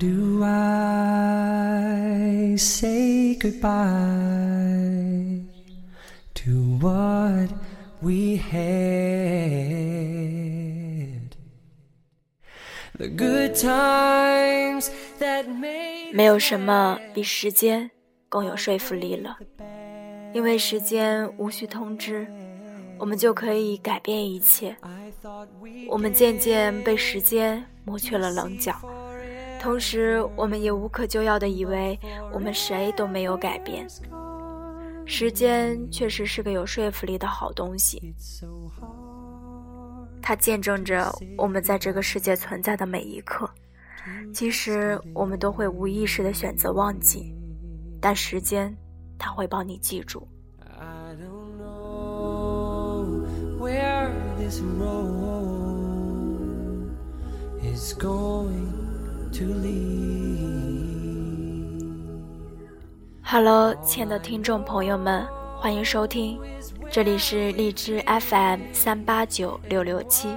do I say goodbye to what we had? The good times that made 没有什么比时间更有说服力了，因为时间无需通知，我们就可以改变一切。我们渐渐被时间磨去了棱角，同时我们也无可救药地以为我们谁都没有改变。时间确实是个有说服力的好东西，它见证着我们在这个世界存在的每一刻。其实我们都会无意识地选择忘记，但时间它会帮你记住。I don't know where this road is going. Hello，亲爱的听众朋友们，欢迎收听，这里是荔枝 FM 三八九六六七，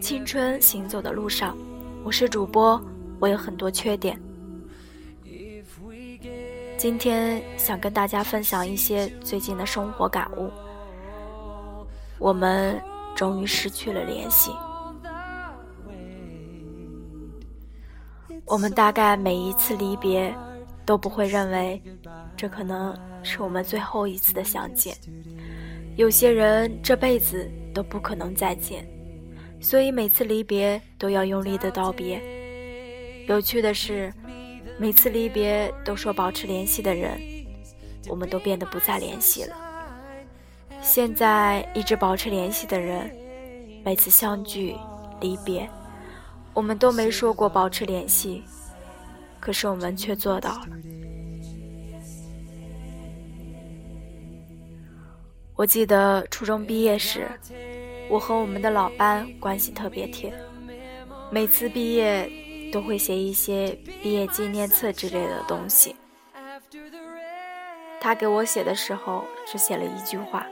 青春行走的路上，我是主播，我有很多缺点。今天想跟大家分享一些最近的生活感悟。我们终于失去了联系。我们大概每一次离别，都不会认为这可能是我们最后一次的相见。有些人这辈子都不可能再见，所以每次离别都要用力的道别。有趣的是，每次离别都说保持联系的人，我们都变得不再联系了。现在一直保持联系的人，每次相聚、离别，我们都没说过保持联系，可是我们却做到了。我记得初中毕业时，我和我们的老班关系特别铁，每次毕业都会写一些毕业纪念册之类的东西。他给我写的时候只写了一句话：“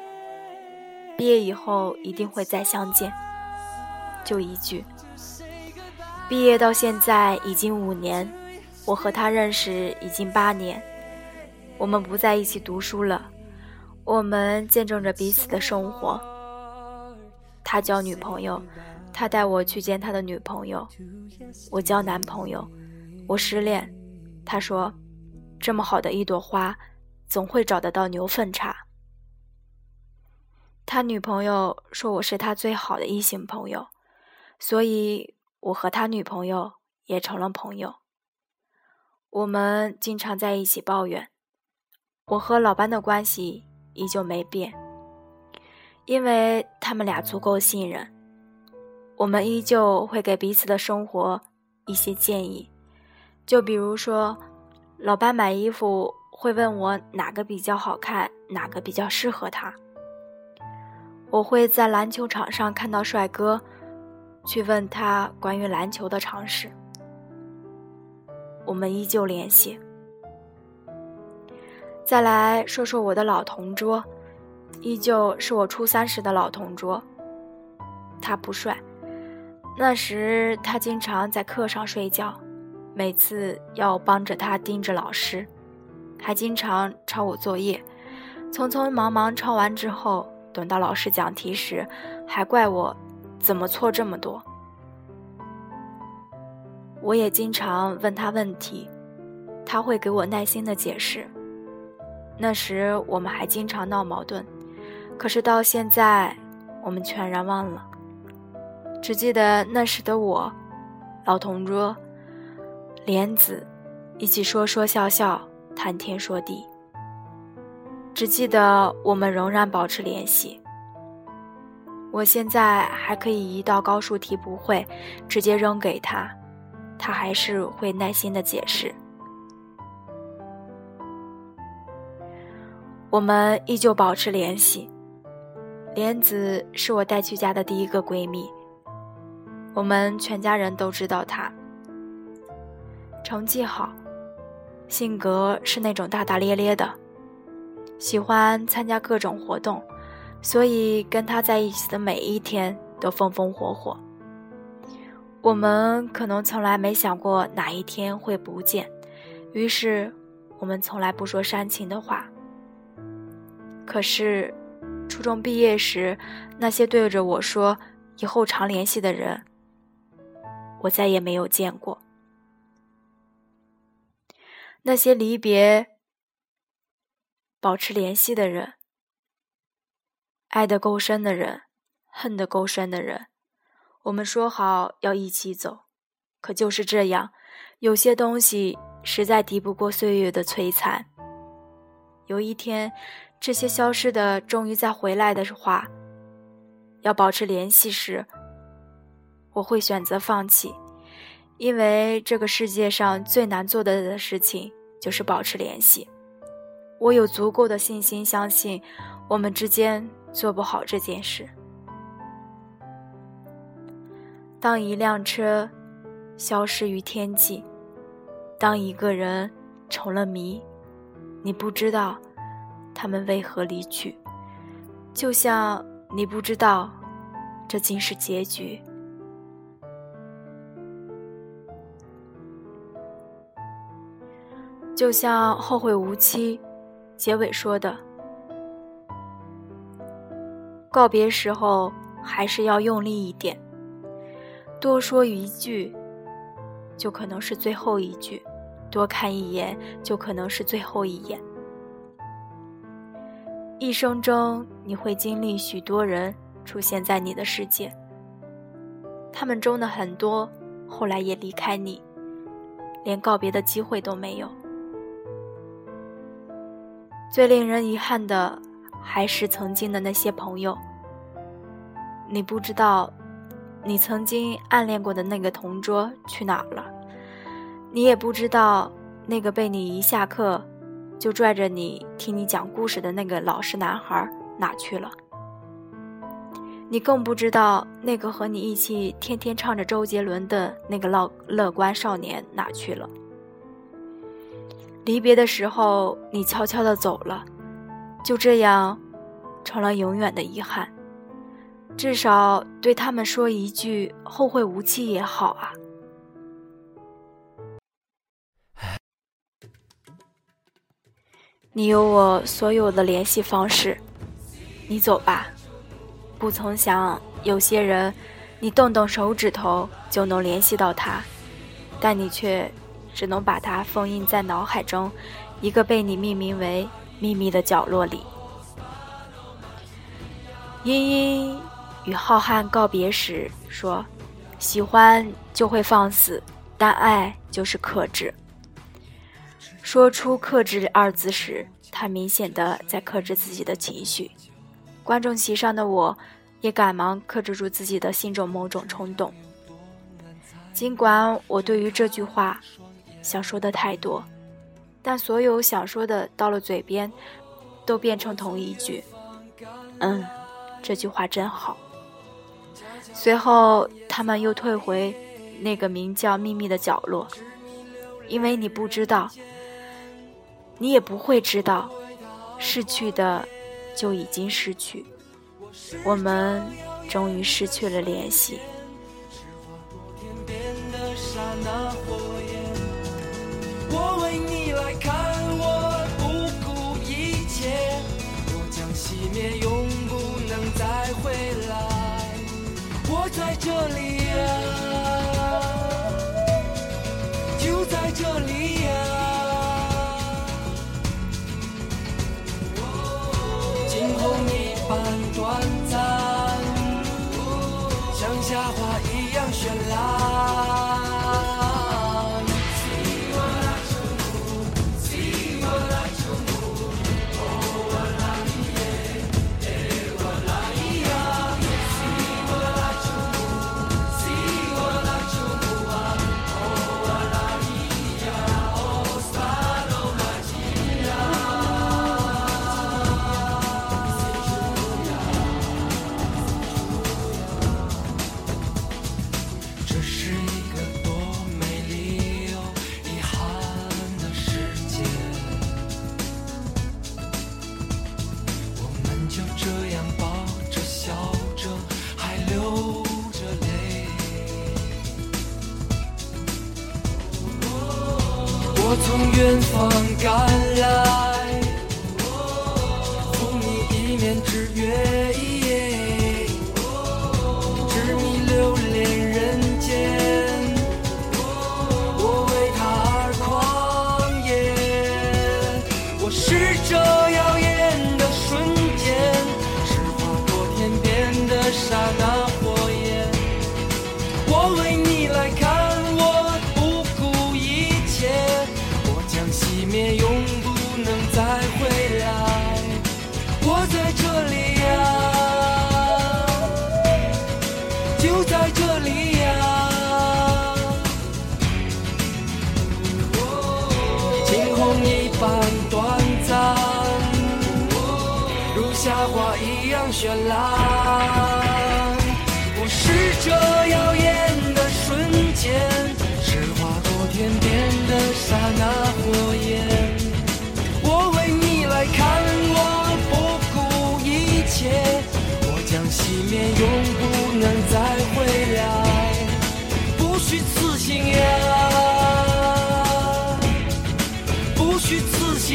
毕业以后一定会再相见。”就一句。毕业到现在已经五年，我和他认识已经八年，我们不在一起读书了，我们见证着彼此的生活。他交女朋友，他带我去见他的女朋友；我交男朋友，我失恋，他说：“这么好的一朵花，总会找得到牛粪茬。”他女朋友说我是他最好的异性朋友，所以我和他女朋友也成了朋友。我们经常在一起抱怨，我和老班的关系依旧没变，因为他们俩足够信任。我们依旧会给彼此的生活一些建议，就比如说，老班买衣服会问我哪个比较好看，哪个比较适合他。我会在篮球场上看到帅哥，去问他关于篮球的常识。我们依旧联系。再来说说我的老同桌，依旧是我初三时的老同桌。他不帅，那时他经常在课上睡觉，每次要帮着他盯着老师，还经常抄我作业，匆匆忙忙抄完之后。等到老师讲题时，还怪我怎么错这么多。我也经常问他问题，他会给我耐心的解释。那时我们还经常闹矛盾，可是到现在，我们全然忘了，只记得那时的我，老同桌，莲子，一起说说笑笑，谈天说地。只记得我们仍然保持联系。我现在还可以一道高数题不会，直接扔给他，他还是会耐心的解释。我们依旧保持联系。莲子是我带去家的第一个闺蜜，我们全家人都知道她。成绩好，性格是那种大大咧咧的。喜欢参加各种活动，所以跟他在一起的每一天都风风火火。我们可能从来没想过哪一天会不见，于是我们从来不说煽情的话。可是，初中毕业时，那些对着我说“以后常联系”的人，我再也没有见过。那些离别、保持联系的人，爱得够深的人，恨得够深的人。我们说好要一起走，可就是这样，有些东西实在敌不过岁月的摧残。有一天，这些消失的终于再回来的话，要保持联系时，我会选择放弃，因为这个世界上最难做的的事情就是保持联系。我有足够的信心相信，我们之间做不好这件事。当一辆车消失于天际，当一个人成了谜，你不知道他们为何离去，就像你不知道这竟是结局。就像《后会无期》结尾说的：“告别时候还是要用力一点。”多说一句，就可能是最后一句；多看一眼，就可能是最后一眼。一生中，你会经历许多人出现在你的世界，他们中的很多后来也离开你，连告别的机会都没有。最令人遗憾的，还是曾经的那些朋友，你不知道。你曾经暗恋过的那个同桌去哪了？你也不知道那个被你一下课就拽着你听你讲故事的那个老实男孩哪去了？你更不知道那个和你一起天天唱着周杰伦的那个乐乐观少年哪去了？离别的时候，你悄悄的走了，就这样，成了永远的遗憾。至少对他们说一句“后会无期”也好啊。你有我所有的联系方式，你走吧。不曾想，有些人，你动动手指头就能联系到他，但你却只能把它封印在脑海中一个被你命名为“秘密”的角落里。茵茵。与浩瀚告别时说：“喜欢就会放肆，但爱就是克制。”说出“克制”二字时，他明显的在克制自己的情绪。观众席上的我，也赶忙克制住自己的心中某种冲动。尽管我对于这句话想说的太多，但所有想说的到了嘴边，都变成同一句：“嗯，这句话真好。”随后，他们又退回那个名叫秘密的角落，因为你不知道，你也不会知道，逝去的就已经失去，我们终于失去了联系。里远方赶来，送你一面之约，执迷留恋人。绚烂。我是这耀眼的瞬间，是划过天边的刹那火焰。我为你来看，我不顾一切，我将熄灭，永不能再回来。不虚此行呀，不虚此行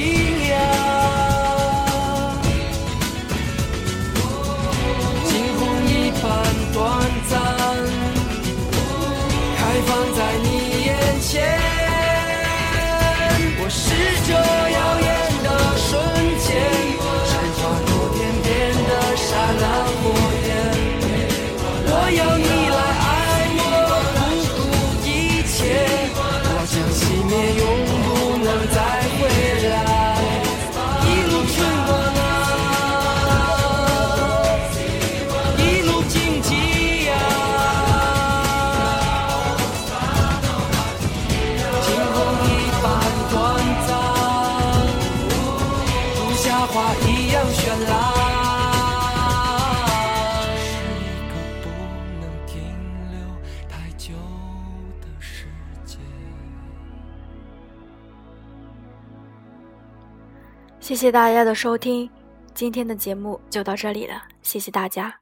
花一样绚烂。谢谢大家的收听，今天的节目就到这里了，谢谢大家。